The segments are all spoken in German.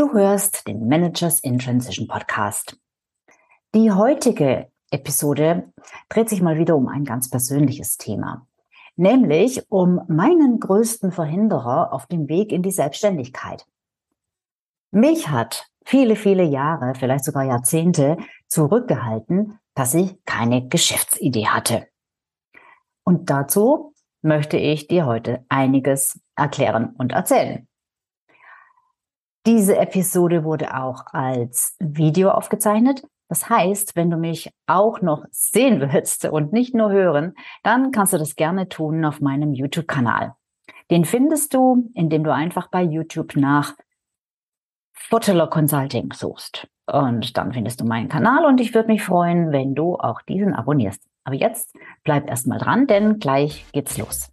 Du hörst den Managers in Transition Podcast. Die heutige Episode dreht sich mal wieder um ein ganz persönliches Thema, nämlich um meinen größten Verhinderer auf dem Weg in die Selbstständigkeit. Mich hat viele, viele Jahre, vielleicht sogar Jahrzehnte zurückgehalten, dass ich keine Geschäftsidee hatte. Und dazu möchte ich dir heute einiges erklären und erzählen. Diese Episode wurde auch als Video aufgezeichnet. Das heißt, wenn du mich auch noch sehen willst und nicht nur hören, dann kannst du das gerne tun auf meinem YouTube-Kanal. Den findest du, indem du einfach bei YouTube nach Foteler Consulting suchst. Und dann findest du meinen Kanal und ich würde mich freuen, wenn du auch diesen abonnierst. Aber jetzt bleib erstmal dran, denn gleich geht's los.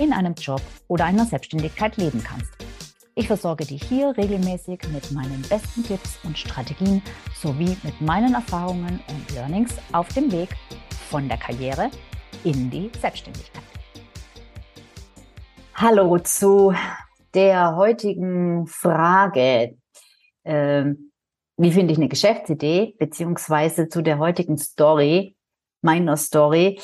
in einem Job oder einer Selbstständigkeit leben kannst. Ich versorge dich hier regelmäßig mit meinen besten Tipps und Strategien sowie mit meinen Erfahrungen und Learnings auf dem Weg von der Karriere in die Selbstständigkeit. Hallo zu der heutigen Frage. Ähm, wie finde ich eine Geschäftsidee? Beziehungsweise zu der heutigen Story, meiner Story,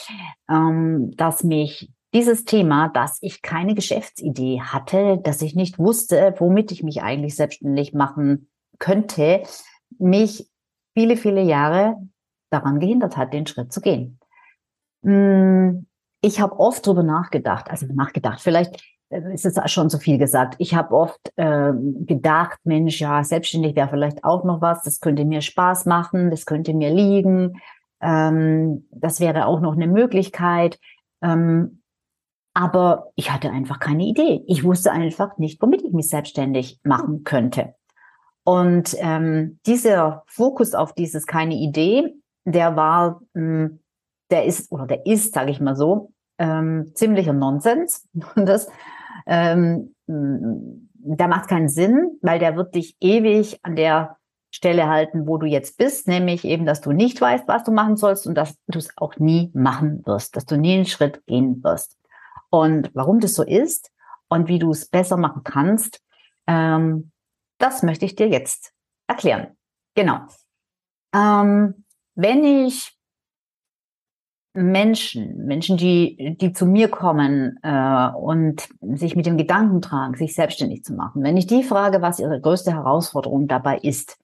ähm, dass mich dieses Thema, dass ich keine Geschäftsidee hatte, dass ich nicht wusste, womit ich mich eigentlich selbstständig machen könnte, mich viele, viele Jahre daran gehindert hat, den Schritt zu gehen. Hm, ich habe oft drüber nachgedacht, also nachgedacht, vielleicht äh, ist es schon zu viel gesagt. Ich habe oft äh, gedacht, Mensch, ja, selbstständig wäre vielleicht auch noch was, das könnte mir Spaß machen, das könnte mir liegen, ähm, das wäre auch noch eine Möglichkeit. Ähm, aber ich hatte einfach keine Idee. Ich wusste einfach nicht, womit ich mich selbstständig machen könnte. Und ähm, dieser Fokus auf dieses keine Idee, der war, ähm, der ist oder der ist, sage ich mal so, ähm, ziemlicher Nonsens. Und das, ähm, der macht keinen Sinn, weil der wird dich ewig an der Stelle halten, wo du jetzt bist, nämlich eben, dass du nicht weißt, was du machen sollst und dass du es auch nie machen wirst, dass du nie einen Schritt gehen wirst. Und warum das so ist und wie du es besser machen kannst, ähm, das möchte ich dir jetzt erklären. Genau. Ähm, wenn ich Menschen, Menschen, die, die zu mir kommen äh, und sich mit dem Gedanken tragen, sich selbstständig zu machen, wenn ich die frage, was ihre größte Herausforderung dabei ist,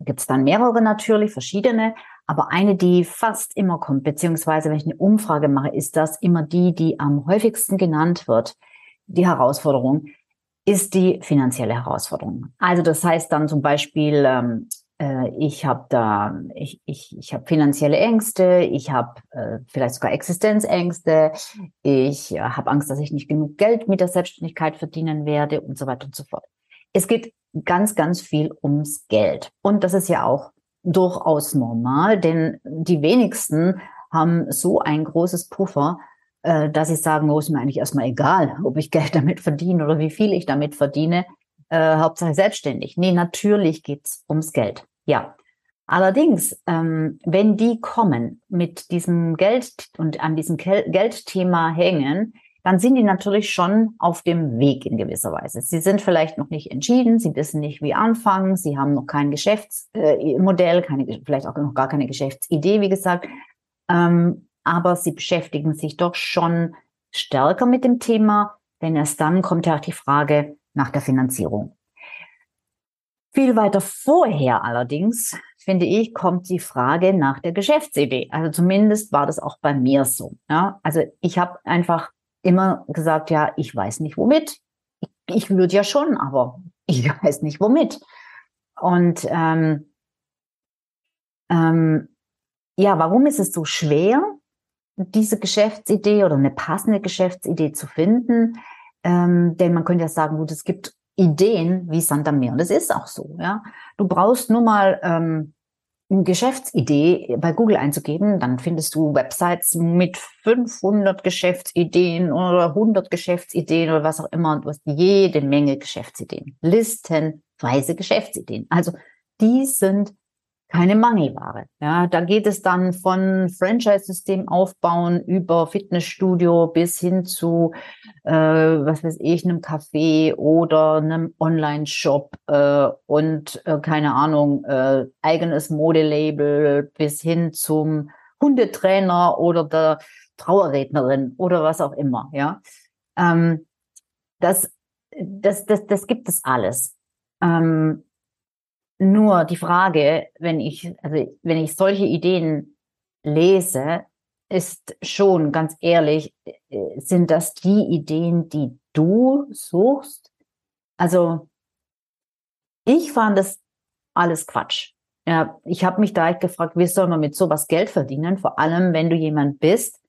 gibt es dann mehrere natürlich, verschiedene, aber eine, die fast immer kommt, beziehungsweise wenn ich eine Umfrage mache, ist das immer die, die am häufigsten genannt wird. Die Herausforderung ist die finanzielle Herausforderung. Also das heißt dann zum Beispiel, ähm, äh, ich habe da, ich, ich, ich habe finanzielle Ängste, ich habe äh, vielleicht sogar Existenzängste, ich äh, habe Angst, dass ich nicht genug Geld mit der Selbstständigkeit verdienen werde und so weiter und so fort. Es geht ganz, ganz viel ums Geld. Und das ist ja auch durchaus normal, denn die wenigsten haben so ein großes Puffer, äh, dass sie sagen, oh, ist mir eigentlich erstmal egal, ob ich Geld damit verdiene oder wie viel ich damit verdiene. Äh, Hauptsache selbstständig. Nee, natürlich geht's ums Geld. Ja. Allerdings, ähm, wenn die kommen mit diesem Geld und an diesem Geldthema hängen, dann sind die natürlich schon auf dem Weg in gewisser Weise. Sie sind vielleicht noch nicht entschieden, sie wissen nicht, wie anfangen, sie haben noch kein Geschäftsmodell, keine, vielleicht auch noch gar keine Geschäftsidee, wie gesagt. Ähm, aber sie beschäftigen sich doch schon stärker mit dem Thema, denn erst dann kommt ja auch die Frage nach der Finanzierung. Viel weiter vorher allerdings, finde ich, kommt die Frage nach der Geschäftsidee. Also zumindest war das auch bei mir so. Ja? Also ich habe einfach immer gesagt, ja, ich weiß nicht womit. Ich, ich würde ja schon, aber ich weiß nicht womit. Und ähm, ähm, ja, warum ist es so schwer, diese Geschäftsidee oder eine passende Geschäftsidee zu finden? Ähm, denn man könnte ja sagen, gut, es gibt Ideen wie Sand am Meer. Und das ist auch so, ja. Du brauchst nur mal ähm, Geschäftsidee bei Google einzugeben, dann findest du Websites mit 500 Geschäftsideen oder 100 Geschäftsideen oder was auch immer. Du hast jede Menge Geschäftsideen. Listenweise Geschäftsideen. Also die sind keine Mangelware. Ja, da geht es dann von Franchise-System aufbauen über Fitnessstudio bis hin zu, äh, was weiß ich, einem Café oder einem Online-Shop äh, und äh, keine Ahnung, äh, eigenes Modelabel bis hin zum Hundetrainer oder der Trauerrednerin oder was auch immer. Ja, ähm, das, das, das, das gibt es alles. Ähm, nur die Frage, wenn ich, also wenn ich solche Ideen lese, ist schon ganz ehrlich, äh, sind das die Ideen, die du suchst? Also ich fand das alles Quatsch. Ja, ich habe mich da echt gefragt, wie soll man mit sowas Geld verdienen? Vor allem, wenn du jemand bist,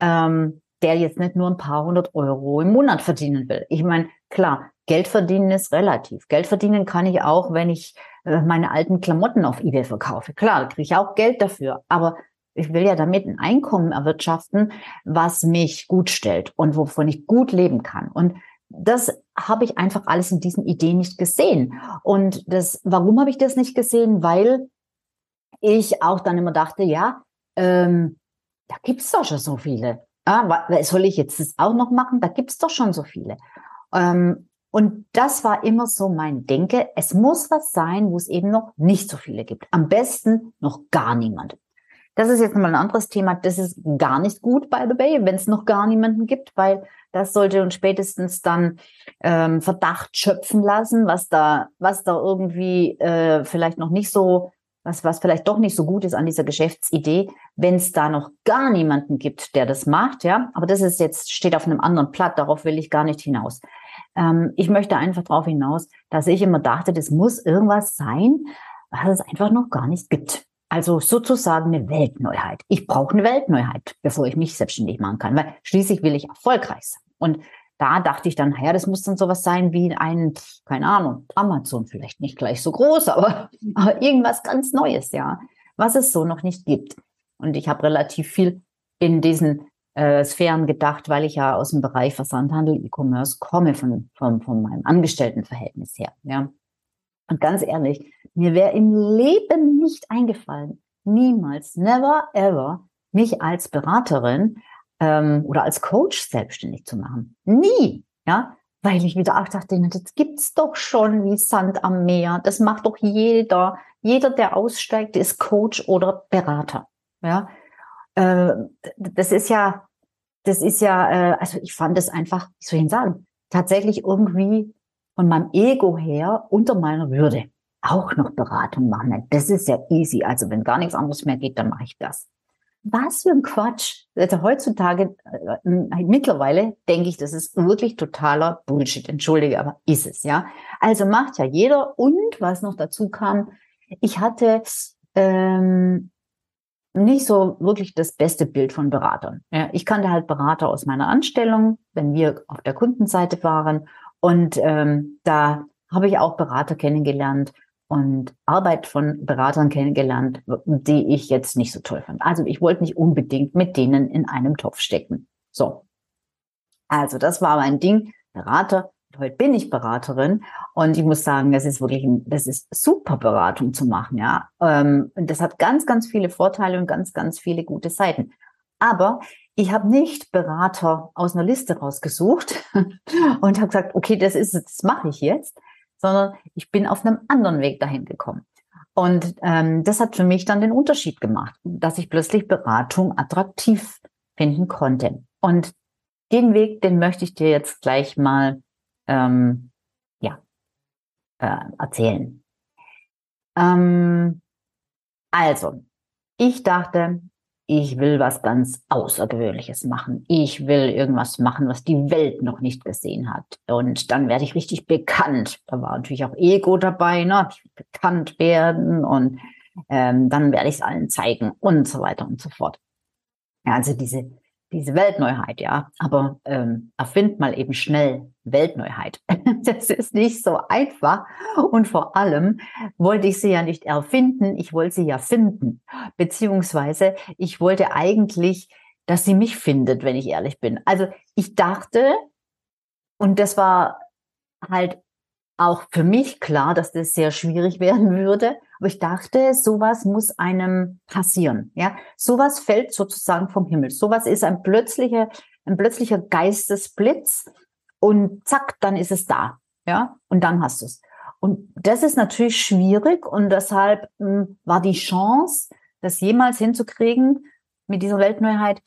ähm, der jetzt nicht nur ein paar hundert Euro im Monat verdienen will. Ich meine, klar, Geld verdienen ist relativ. Geld verdienen kann ich auch, wenn ich äh, meine alten Klamotten auf eBay verkaufe. Klar, kriege ich auch Geld dafür. Aber ich will ja damit ein Einkommen erwirtschaften, was mich gut stellt und wovon ich gut leben kann. Und das habe ich einfach alles in diesen Ideen nicht gesehen. Und das, warum habe ich das nicht gesehen? Weil ich auch dann immer dachte, ja, ähm, da gibt's doch schon so viele. Ah, soll ich jetzt das auch noch machen? Da gibt's doch schon so viele. Ähm, und das war immer so mein Denke. Es muss was sein, wo es eben noch nicht so viele gibt. Am besten noch gar niemand. Das ist jetzt mal ein anderes Thema. Das ist gar nicht gut, by the way, wenn es noch gar niemanden gibt, weil das sollte uns spätestens dann ähm, Verdacht schöpfen lassen, was da, was da irgendwie äh, vielleicht noch nicht so, was, was vielleicht doch nicht so gut ist an dieser Geschäftsidee, wenn es da noch gar niemanden gibt, der das macht, ja. Aber das ist jetzt, steht auf einem anderen Blatt, darauf will ich gar nicht hinaus. Ähm, ich möchte einfach darauf hinaus, dass ich immer dachte, das muss irgendwas sein, was es einfach noch gar nicht gibt. Also sozusagen eine Weltneuheit. Ich brauche eine Weltneuheit, bevor ich mich selbstständig machen kann, weil schließlich will ich erfolgreich sein. Und da dachte ich dann, naja, das muss dann sowas sein wie ein, keine Ahnung, Amazon, vielleicht nicht gleich so groß, aber, aber irgendwas ganz Neues, ja, was es so noch nicht gibt. Und ich habe relativ viel in diesen äh, Sphären gedacht, weil ich ja aus dem Bereich Versandhandel, E-Commerce komme von, von, von meinem Angestelltenverhältnis her. Ja. Und ganz ehrlich, mir wäre im Leben nicht eingefallen, niemals, never ever, mich als Beraterin ähm, oder als Coach selbstständig zu machen. Nie, ja, weil ich wieder auch dachte, das gibt's doch schon wie Sand am Meer. Das macht doch jeder. Jeder, der aussteigt, ist Coach oder Berater. Ja, äh, das ist ja das ist ja, äh, also ich fand es einfach, wie soll ich sagen, tatsächlich irgendwie von meinem Ego her unter meiner Würde auch noch Beratung machen. Das ist ja easy. Also wenn gar nichts anderes mehr geht, dann mache ich das. Was für ein Quatsch. Also heutzutage, äh, mittlerweile denke ich, das ist wirklich totaler Bullshit. Entschuldige, aber ist es, ja. Also macht ja jeder. Und was noch dazu kam, ich hatte ähm, nicht so wirklich das beste Bild von Beratern. Ja, ich kannte halt Berater aus meiner Anstellung, wenn wir auf der Kundenseite waren. Und ähm, da habe ich auch Berater kennengelernt und Arbeit von Beratern kennengelernt, die ich jetzt nicht so toll fand. Also ich wollte nicht unbedingt mit denen in einem Topf stecken. So. Also das war mein Ding. Berater heute bin ich Beraterin und ich muss sagen, das ist wirklich, das ist super Beratung zu machen, ja. Ähm, und das hat ganz, ganz viele Vorteile und ganz, ganz viele gute Seiten. Aber ich habe nicht Berater aus einer Liste rausgesucht und habe gesagt, okay, das ist, das mache ich jetzt, sondern ich bin auf einem anderen Weg dahin gekommen. Und ähm, das hat für mich dann den Unterschied gemacht, dass ich plötzlich Beratung attraktiv finden konnte. Und den Weg, den möchte ich dir jetzt gleich mal ähm, ja, äh, erzählen. Ähm, also, ich dachte, ich will was ganz Außergewöhnliches machen. Ich will irgendwas machen, was die Welt noch nicht gesehen hat. Und dann werde ich richtig bekannt. Da war natürlich auch Ego dabei, ne? Bekannt werden und ähm, dann werde ich es allen zeigen und so weiter und so fort. Ja, also diese diese Weltneuheit, ja. Aber ähm, erfind mal eben schnell Weltneuheit. das ist nicht so einfach. Und vor allem wollte ich sie ja nicht erfinden, ich wollte sie ja finden. Beziehungsweise ich wollte eigentlich, dass sie mich findet, wenn ich ehrlich bin. Also ich dachte, und das war halt auch für mich klar, dass das sehr schwierig werden würde. Aber ich dachte, sowas muss einem passieren. Ja, sowas fällt sozusagen vom Himmel. Sowas ist ein plötzlicher, ein plötzlicher Geistesblitz und zack, dann ist es da. Ja, und dann hast du es. Und das ist natürlich schwierig und deshalb mh, hm, war die Chance, das jemals hinzukriegen mit dieser Weltneuheit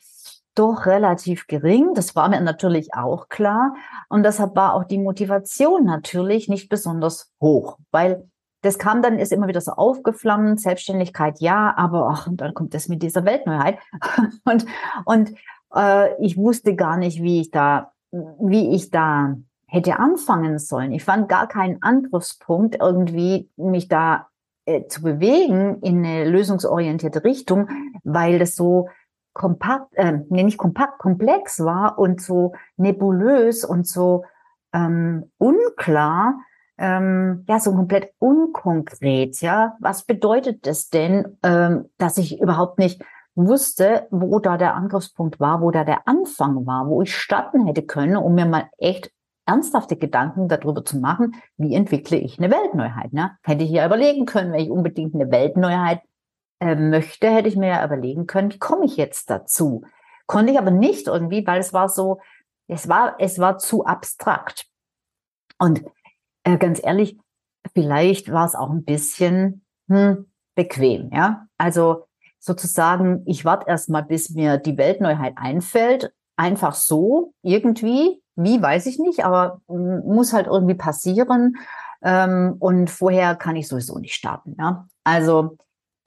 doch relativ gering. Das war mir natürlich auch klar. Und deshalb war auch die Motivation natürlich nicht besonders hoch, weil das kam dann, ist immer wieder so aufgeflammt, Selbstständigkeit ja, aber ach, und dann kommt das mit dieser Weltneuheit. und und äh, ich wusste gar nicht, wie ich da, wie ich da hätte anfangen sollen. Ich fand gar keinen Angriffspunkt, irgendwie mich da äh, zu bewegen in eine lösungsorientierte Richtung, weil das so kompakt, äh, nee, nicht kompakt, komplex war und so nebulös und so ähm, unklar, ähm, ja, so komplett unkonkret, ja. Was bedeutet das denn, ähm, dass ich überhaupt nicht wusste, wo da der Angriffspunkt war, wo da der Anfang war, wo ich starten hätte können, um mir mal echt ernsthafte Gedanken darüber zu machen, wie entwickle ich eine Weltneuheit. Ne? Hätte ich ja überlegen können, wenn ich unbedingt eine Weltneuheit äh, möchte, hätte ich mir ja überlegen können, wie komme ich jetzt dazu? Konnte ich aber nicht irgendwie, weil es war so, es war, es war zu abstrakt. Und äh, ganz ehrlich, vielleicht war es auch ein bisschen hm, bequem, ja. Also sozusagen, ich warte erstmal, bis mir die Weltneuheit einfällt, einfach so, irgendwie, wie weiß ich nicht, aber hm, muss halt irgendwie passieren. Ähm, und vorher kann ich sowieso nicht starten. Ja? Also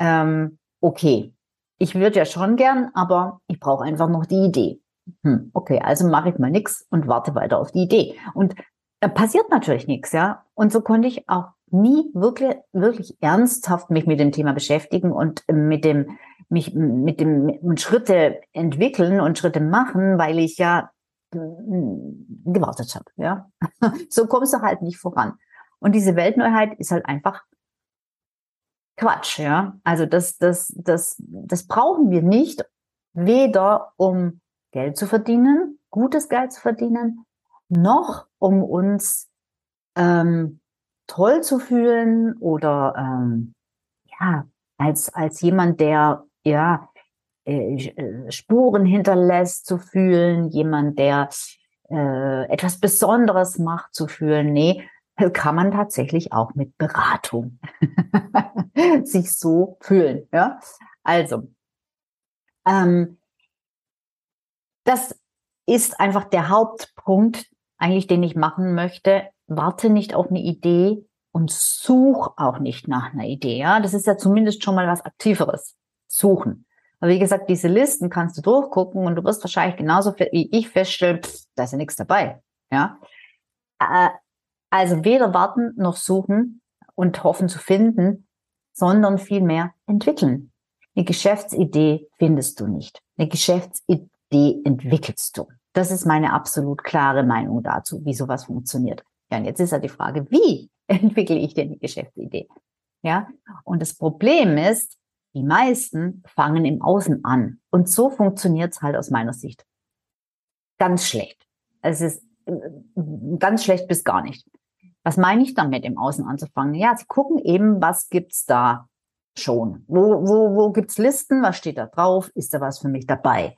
ähm, okay, ich würde ja schon gern, aber ich brauche einfach noch die Idee. Hm, okay, also mache ich mal nichts und warte weiter auf die Idee. Und da passiert natürlich nichts, ja. Und so konnte ich auch nie wirklich, wirklich ernsthaft mich mit dem Thema beschäftigen und mit dem, mich mit dem und Schritte entwickeln und Schritte machen, weil ich ja hm, gewartet habe, ja. So kommst du halt nicht voran. Und diese Weltneuheit ist halt einfach Quatsch, ja. Also das, das, das, das brauchen wir nicht, weder um Geld zu verdienen, gutes Geld zu verdienen, noch um uns ähm, toll zu fühlen oder ähm, ja als als jemand, der ja äh, äh Spuren hinterlässt zu fühlen, jemand, der äh, etwas Besonderes macht zu fühlen. Nee, kann man tatsächlich auch mit Beratung sich so fühlen. Ja, also ähm, das ist einfach der Hauptpunkt, eigentlich, den ich machen möchte. Warte nicht auf eine Idee und such auch nicht nach einer Idee. Ja, das ist ja zumindest schon mal was Aktiveres. Suchen. Aber wie gesagt, diese Listen kannst du durchgucken und du wirst wahrscheinlich genauso wie ich feststellen, pff, da ist ja nichts dabei. Ja, äh, also weder warten noch suchen und hoffen zu finden, sondern vielmehr entwickeln. Eine Geschäftsidee findest du nicht. Eine Geschäftsidee entwickelst du. Das ist meine absolut klare Meinung dazu, wie sowas funktioniert. Ja, und jetzt ist ja die Frage, wie entwickle ich denn die Geschäftsidee? Ja, und das Problem ist, die meisten fangen im Außen an. Und so funktioniert es halt aus meiner Sicht. Ganz schlecht. Es ist äh, ganz schlecht bis gar nicht. Was meine ich damit, im Außen anzufangen? Ja, sie gucken eben, was gibt's da schon? Wo, wo, wo gibt's Listen? Was steht da drauf? Ist da was für mich dabei?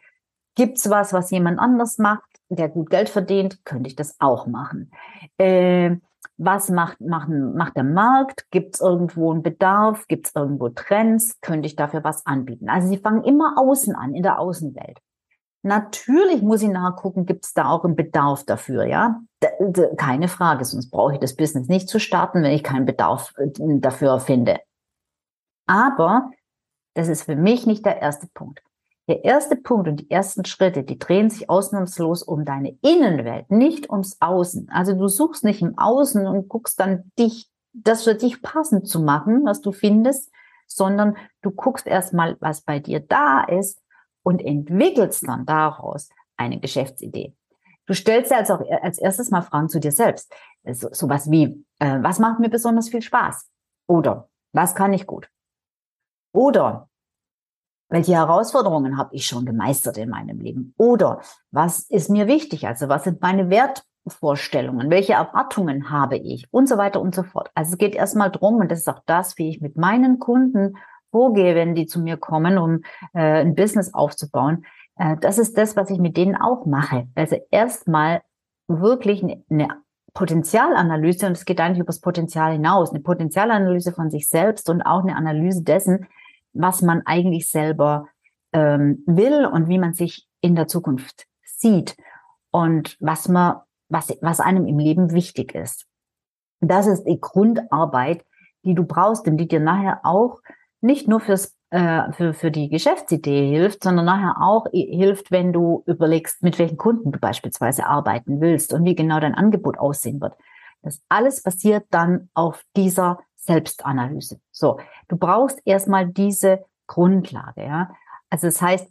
Gibt's was, was jemand anders macht, der gut Geld verdient? Könnte ich das auch machen? Äh, was macht, machen, macht der Markt? Gibt es irgendwo einen Bedarf? Gibt es irgendwo Trends? Könnte ich dafür was anbieten? Also sie fangen immer außen an, in der Außenwelt. Natürlich muss ich nachgucken, gibt es da auch einen Bedarf dafür, ja? keine Frage, sonst brauche ich das Business nicht zu starten, wenn ich keinen Bedarf äh, dafür finde. Aber das ist für mich nicht der erste Punkt. Der erste Punkt und die ersten Schritte, die drehen sich ausnahmslos um deine Innenwelt, nicht ums Außen. Also du suchst nicht im Außen und guckst dann dich, das für dich passend zu machen, was du findest, sondern du guckst erstmal, was bei dir da ist und entwickelst dann daraus eine Geschäftsidee. Du stellst dir also auch als erstes mal Fragen zu dir selbst. So, sowas wie, äh, was macht mir besonders viel Spaß? Oder was kann ich gut? Oder welche Herausforderungen habe ich schon gemeistert in meinem Leben? Oder was ist mir wichtig? Also was sind meine Wertvorstellungen? Welche Erwartungen habe ich? Und so weiter und so fort. Also es geht erstmal drum, und das ist auch das, wie ich mit meinen Kunden vorgehe, wenn die zu mir kommen, um äh, ein Business aufzubauen. Äh, das ist das, was ich mit denen auch mache. Also erstmal wirklich eine Potenzialanalyse, und es geht eigentlich über das Potenzial hinaus, eine Potenzialanalyse von sich selbst und auch eine Analyse dessen, was man eigentlich selber ähm, will und wie man sich in der Zukunft sieht und was man, was, was einem im Leben wichtig ist. Das ist die Grundarbeit, die du brauchst und die dir nachher auch nicht nur fürs, äh, für, für die Geschäftsidee hilft, sondern nachher auch hilft, wenn du überlegst, mit welchen Kunden du beispielsweise arbeiten willst und wie genau dein Angebot aussehen wird. Das alles basiert dann auf dieser Selbstanalyse. So, du brauchst erstmal diese Grundlage, ja. Also das heißt,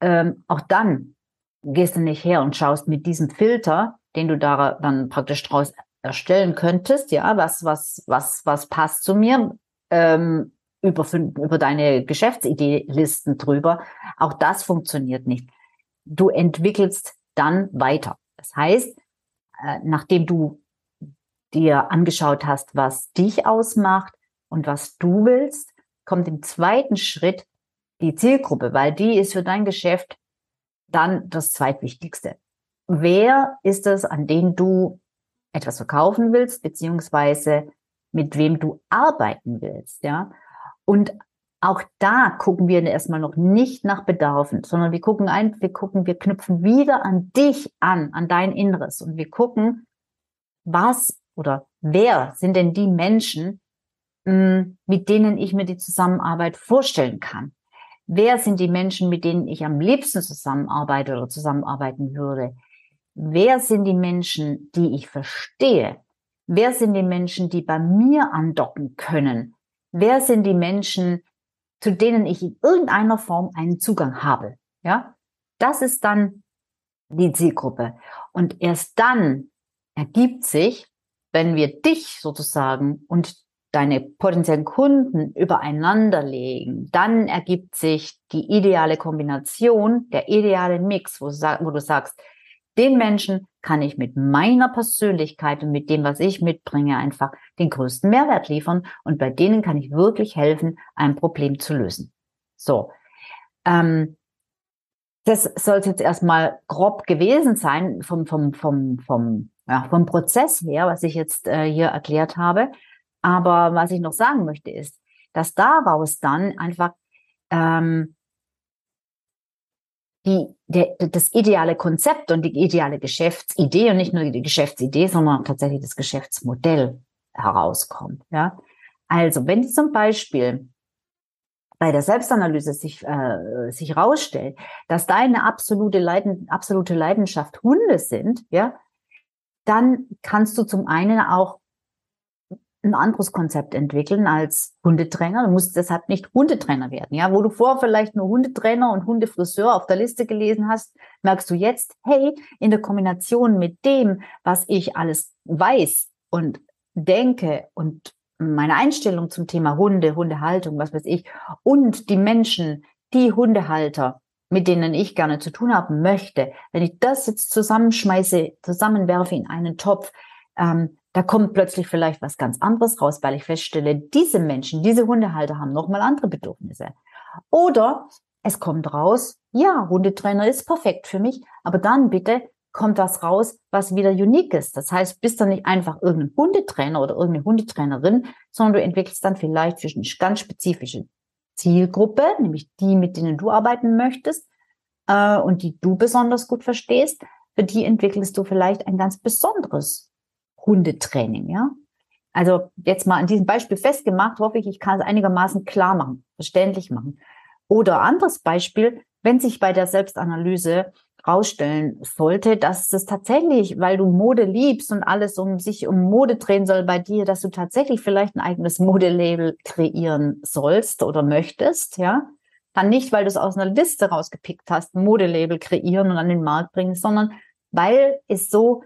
ähm, auch dann gehst du nicht her und schaust mit diesem Filter, den du da dann praktisch draus erstellen könntest, ja, was, was, was, was passt zu mir, ähm, über, über deine Geschäftsidee-Listen drüber. Auch das funktioniert nicht. Du entwickelst dann weiter. Das heißt, äh, nachdem du dir angeschaut hast, was dich ausmacht und was du willst, kommt im zweiten Schritt die Zielgruppe, weil die ist für dein Geschäft dann das zweitwichtigste. Wer ist es, an den du etwas verkaufen willst, beziehungsweise mit wem du arbeiten willst, ja? Und auch da gucken wir erstmal noch nicht nach Bedarfen, sondern wir gucken ein, wir gucken, wir knüpfen wieder an dich an, an dein Inneres und wir gucken, was oder wer sind denn die Menschen, mm, mit denen ich mir die Zusammenarbeit vorstellen kann? Wer sind die Menschen, mit denen ich am liebsten zusammenarbeite oder zusammenarbeiten würde? Wer sind die Menschen, die ich verstehe? Wer sind die Menschen, die bei mir andocken können? Wer sind die Menschen, zu denen ich in irgendeiner Form einen Zugang habe? Ja, das ist dann die Zielgruppe. Und erst dann ergibt sich, wenn wir dich sozusagen und deine potenziellen Kunden übereinander legen, dann ergibt sich die ideale Kombination, der ideale Mix, wo, wo du sagst, den Menschen kann ich mit meiner Persönlichkeit und mit dem, was ich mitbringe, einfach den größten Mehrwert liefern. Und bei denen kann ich wirklich helfen, ein Problem zu lösen. So. Ähm, das sollte jetzt erstmal grob gewesen sein vom, vom, vom, vom ja, vom Prozess her, was ich jetzt äh, hier erklärt habe. Aber was ich noch sagen möchte, ist, dass daraus dann einfach ähm, die, der, das ideale Konzept und die ideale Geschäftsidee und nicht nur die Geschäftsidee, sondern tatsächlich das Geschäftsmodell herauskommt. Ja? Also, wenn zum Beispiel bei der Selbstanalyse sich, äh, sich herausstellt, dass deine absolute, Leiden, absolute Leidenschaft Hunde sind, ja, dann kannst du zum einen auch ein anderes Konzept entwickeln als Hundetrainer. Du musst deshalb nicht Hundetrainer werden. Ja, wo du vorher vielleicht nur Hundetrainer und Hundefriseur auf der Liste gelesen hast, merkst du jetzt, hey, in der Kombination mit dem, was ich alles weiß und denke und meine Einstellung zum Thema Hunde, Hundehaltung, was weiß ich, und die Menschen, die Hundehalter mit denen ich gerne zu tun haben möchte, wenn ich das jetzt zusammenschmeiße, zusammenwerfe in einen Topf, ähm, da kommt plötzlich vielleicht was ganz anderes raus, weil ich feststelle, diese Menschen, diese Hundehalter haben nochmal andere Bedürfnisse. Oder es kommt raus, ja, Hundetrainer ist perfekt für mich, aber dann bitte kommt das raus, was wieder unique ist. Das heißt, bist du nicht einfach irgendein Hundetrainer oder irgendeine Hundetrainerin, sondern du entwickelst dann vielleicht für eine ganz spezifische Zielgruppe, nämlich die, mit denen du arbeiten möchtest äh, und die du besonders gut verstehst, für die entwickelst du vielleicht ein ganz besonderes Hundetraining, ja. Also jetzt mal an diesem Beispiel festgemacht, hoffe ich, ich kann es einigermaßen klar machen, verständlich machen. Oder anderes Beispiel, wenn sich bei der Selbstanalyse rausstellen sollte, dass es tatsächlich, weil du Mode liebst und alles um sich um Mode drehen soll bei dir, dass du tatsächlich vielleicht ein eigenes Modelabel kreieren sollst oder möchtest, ja, dann nicht, weil du es aus einer Liste rausgepickt hast, ein Modelabel kreieren und an den Markt bringen, sondern weil es so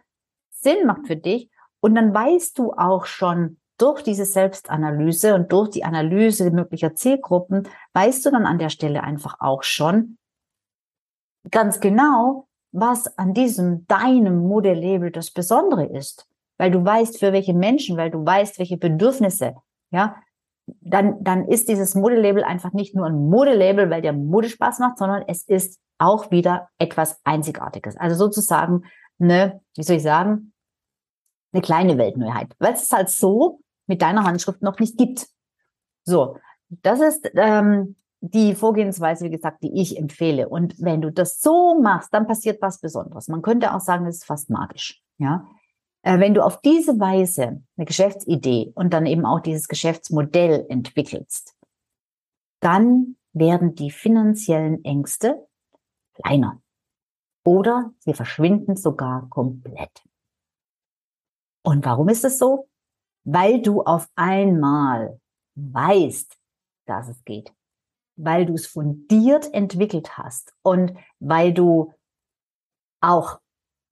Sinn macht für dich. Und dann weißt du auch schon durch diese Selbstanalyse und durch die Analyse möglicher Zielgruppen, weißt du dann an der Stelle einfach auch schon ganz genau, was an diesem deinem Modelabel das Besondere ist. Weil du weißt, für welche Menschen, weil du weißt, welche Bedürfnisse, ja, dann, dann ist dieses Modelabel einfach nicht nur ein Modelabel, weil der Mode Spaß macht, sondern es ist auch wieder etwas Einzigartiges. Also sozusagen eine, wie soll ich sagen, eine kleine Weltneuheit. Weil es halt so mit deiner Handschrift noch nicht gibt. So, das ist ähm, die Vorgehensweise, wie gesagt, die ich empfehle. Und wenn du das so machst, dann passiert was Besonderes. Man könnte auch sagen, es ist fast magisch. Ja, äh, wenn du auf diese Weise eine Geschäftsidee und dann eben auch dieses Geschäftsmodell entwickelst, dann werden die finanziellen Ängste kleiner oder sie verschwinden sogar komplett. Und warum ist es so? Weil du auf einmal weißt, dass es geht, weil du es fundiert entwickelt hast und weil du auch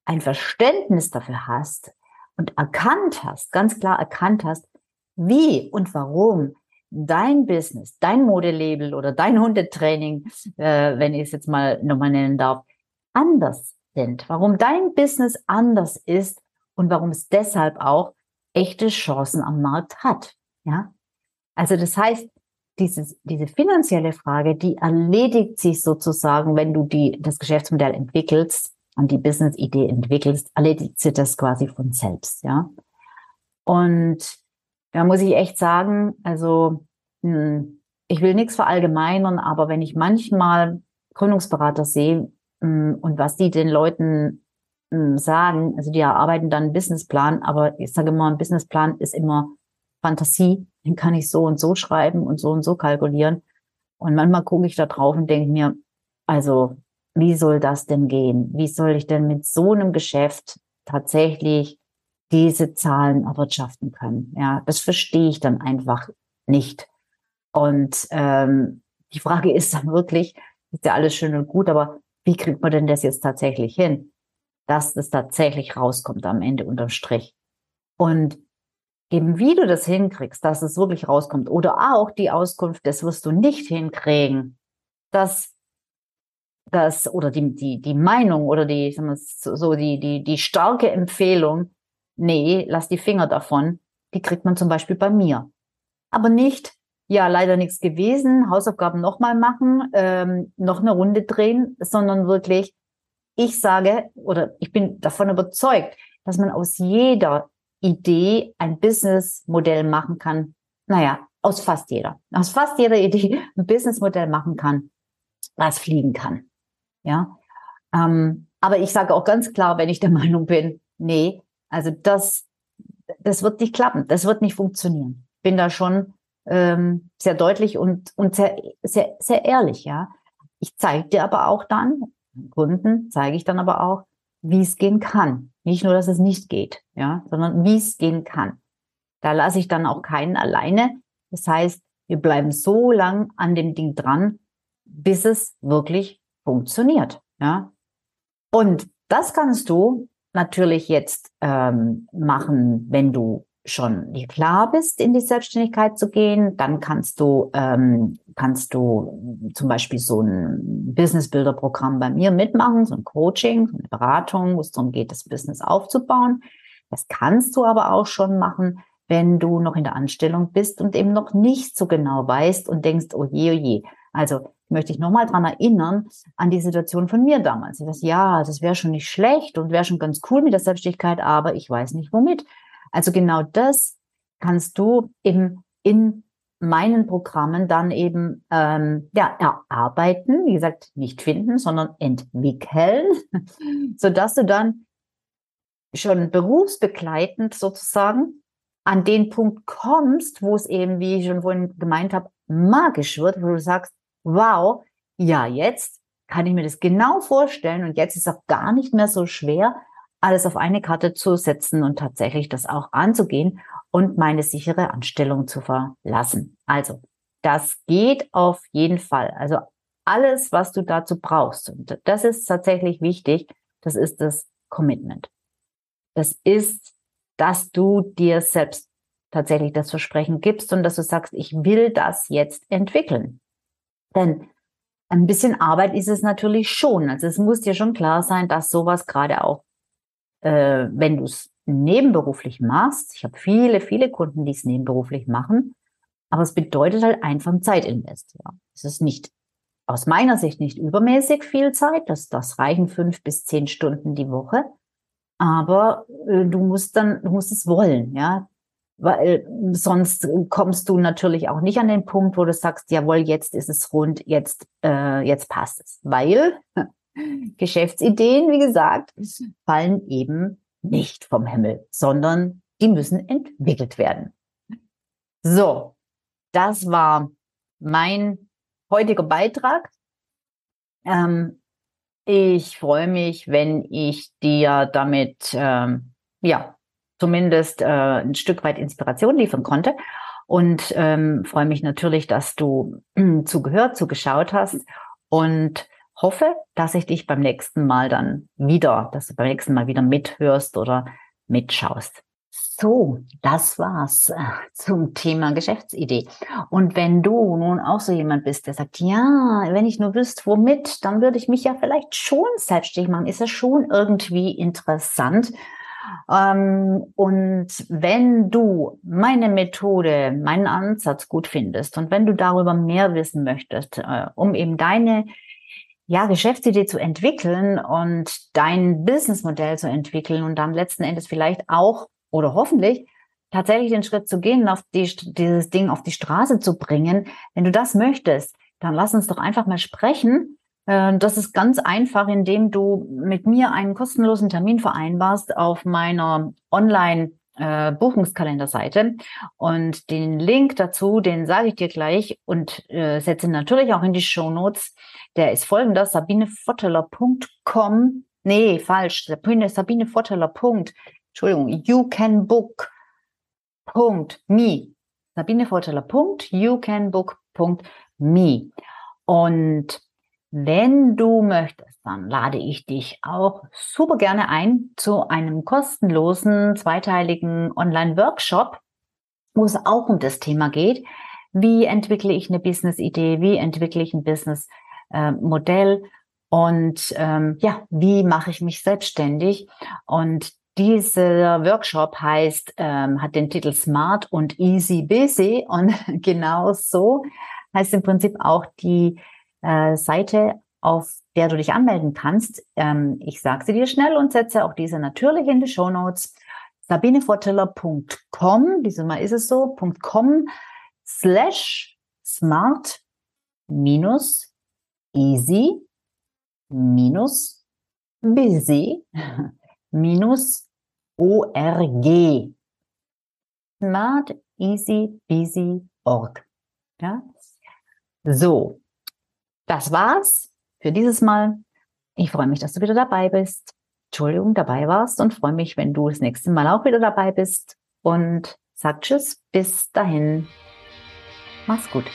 ein Verständnis dafür hast, und erkannt hast, ganz klar erkannt hast, wie und warum dein Business, dein Modelabel oder dein Hundetraining, äh, wenn ich es jetzt mal nochmal nennen darf, anders sind, warum dein Business anders ist und warum es deshalb auch echte Chancen am Markt hat. Ja, also das heißt, dieses, diese finanzielle Frage, die erledigt sich sozusagen, wenn du die, das Geschäftsmodell entwickelst und die Business-Idee entwickelst, erledigt sich das quasi von selbst, ja. Und da muss ich echt sagen, also hm, ich will nichts verallgemeinern, aber wenn ich manchmal Gründungsberater sehe hm, und was die den Leuten hm, sagen, also die erarbeiten dann einen Businessplan, aber ich sage immer, ein Businessplan ist immer Fantasie, den kann ich so und so schreiben und so und so kalkulieren. Und manchmal gucke ich da drauf und denke mir, also wie soll das denn gehen? Wie soll ich denn mit so einem Geschäft tatsächlich diese Zahlen erwirtschaften können? Ja, das verstehe ich dann einfach nicht. Und ähm, die Frage ist dann wirklich, ist ja alles schön und gut, aber wie kriegt man denn das jetzt tatsächlich hin, dass das tatsächlich rauskommt am Ende unterm Strich? Und eben wie du das hinkriegst, dass es wirklich rauskommt oder auch die Auskunft, das wirst du nicht hinkriegen, das das oder die, die, die Meinung oder die, so die, die, die starke Empfehlung, nee, lass die Finger davon, die kriegt man zum Beispiel bei mir. Aber nicht, ja, leider nichts gewesen, Hausaufgaben nochmal machen, ähm, noch eine Runde drehen, sondern wirklich, ich sage oder ich bin davon überzeugt, dass man aus jeder Idee ein Businessmodell machen kann. Naja, aus fast jeder. Aus fast jeder Idee ein Businessmodell machen kann, was fliegen kann. Ja. Ähm, aber ich sage auch ganz klar, wenn ich der Meinung bin, nee, also das, das wird nicht klappen, das wird nicht funktionieren. Bin da schon ähm, sehr deutlich und, und sehr, sehr, sehr ehrlich, ja. Ich zeige dir aber auch dann, Kunden zeige ich dann aber auch, wie es gehen kann. Nicht nur, dass es nicht geht, ja, sondern wie es gehen kann. Da lasse ich dann auch keinen alleine. Das heißt, wir bleiben so lang an dem Ding dran, bis es wirklich funktioniert. Ja? Und das kannst du natürlich jetzt ähm, machen, wenn du schon klar bist, in die Selbstständigkeit zu gehen, dann kannst du ähm, kannst du zum Beispiel so ein Business Builder Programm bei mir mitmachen, so ein Coaching, so eine Beratung, wo es darum geht, das Business aufzubauen. Das kannst du aber auch schon machen, wenn du noch in der Anstellung bist und eben noch nicht so genau weißt und denkst, oh je, oh je. Also möchte ich nochmal dran erinnern an die Situation von mir damals. Ich weiß, ja, das wäre schon nicht schlecht und wäre schon ganz cool mit der Selbstständigkeit, aber ich weiß nicht womit. Also genau das kannst du eben in meinen Programmen dann eben ähm, ja erarbeiten, wie gesagt, nicht finden, sondern entwickeln, so dass du dann schon berufsbegleitend sozusagen an den Punkt kommst, wo es eben, wie ich schon vorhin gemeint habe, magisch wird, wo du sagst, wow, ja, jetzt kann ich mir das genau vorstellen und jetzt ist auch gar nicht mehr so schwer, alles auf eine Karte zu setzen und tatsächlich das auch anzugehen und meine sichere Anstellung zu verlassen. Also, das geht auf jeden Fall. Also alles, was du dazu brauchst. Und das ist tatsächlich wichtig. Das ist das Commitment. Das ist, dass du dir selbst tatsächlich das Versprechen gibst und dass du sagst, ich will das jetzt entwickeln. Denn ein bisschen Arbeit ist es natürlich schon. Also es muss dir schon klar sein, dass sowas gerade auch, äh, wenn du es nebenberuflich machst, ich habe viele, viele Kunden, die es nebenberuflich machen, aber es bedeutet halt einfach Zeitinvest. Ja. Es ist nicht aus meiner Sicht nicht übermäßig viel Zeit. Das, das reichen fünf bis zehn Stunden die Woche. Aber äh, du musst dann, du musst es wollen, ja. Weil sonst kommst du natürlich auch nicht an den Punkt, wo du sagst, jawohl, jetzt ist es rund, jetzt, äh, jetzt passt es. Weil Geschäftsideen, wie gesagt, fallen eben nicht vom Himmel, sondern die müssen entwickelt werden. So, das war mein heutiger Beitrag. Ähm, ich freue mich, wenn ich dir damit ähm, ja zumindest äh, ein Stück weit Inspiration liefern konnte und ähm, freue mich natürlich, dass du äh, zugehört, zugeschaut hast und hoffe, dass ich dich beim nächsten Mal dann wieder, dass du beim nächsten Mal wieder mithörst oder mitschaust. So, das war's äh, zum Thema Geschäftsidee. Und wenn du nun auch so jemand bist, der sagt, ja, wenn ich nur wüsste, womit, dann würde ich mich ja vielleicht schon selbstständig machen, ist ja schon irgendwie interessant. Ähm, und wenn du meine Methode, meinen Ansatz gut findest und wenn du darüber mehr wissen möchtest, äh, um eben deine ja, Geschäftsidee zu entwickeln und dein Businessmodell zu entwickeln und dann letzten Endes vielleicht auch oder hoffentlich tatsächlich den Schritt zu gehen, auf die, dieses Ding auf die Straße zu bringen. Wenn du das möchtest, dann lass uns doch einfach mal sprechen. Äh, das ist ganz einfach, indem du mit mir einen kostenlosen Termin vereinbarst auf meiner Online äh, Buchungskalenderseite. Und den Link dazu, den sage ich dir gleich und äh, setze natürlich auch in die Show Notes. Der ist folgender, sabinefotteler.com. Nee, falsch. Sabine, sabinefotteler.com Entschuldigung, you can book. Punkt, me. Sabine Punkt, you can book, Punkt, me. Und wenn du möchtest, dann lade ich dich auch super gerne ein zu einem kostenlosen zweiteiligen Online-Workshop, wo es auch um das Thema geht. Wie entwickle ich eine Business-Idee? Wie entwickle ich ein Business-Modell? Äh, und ähm, ja, wie mache ich mich selbstständig? Und dieser Workshop heißt, ähm, hat den Titel Smart und Easy Busy und genau so heißt im Prinzip auch die äh, Seite, auf der du dich anmelden kannst. Ähm, ich sage sie dir schnell und setze auch diese natürlich in die Show Notes. sabinevorteller.com, diesmal ist es so, .com slash smart minus easy minus busy minus org. Smart, easy, busy, org. Ja? So, das war's für dieses Mal. Ich freue mich, dass du wieder dabei bist. Entschuldigung, dabei warst und freue mich, wenn du das nächste Mal auch wieder dabei bist. Und sag Tschüss, bis dahin. Mach's gut.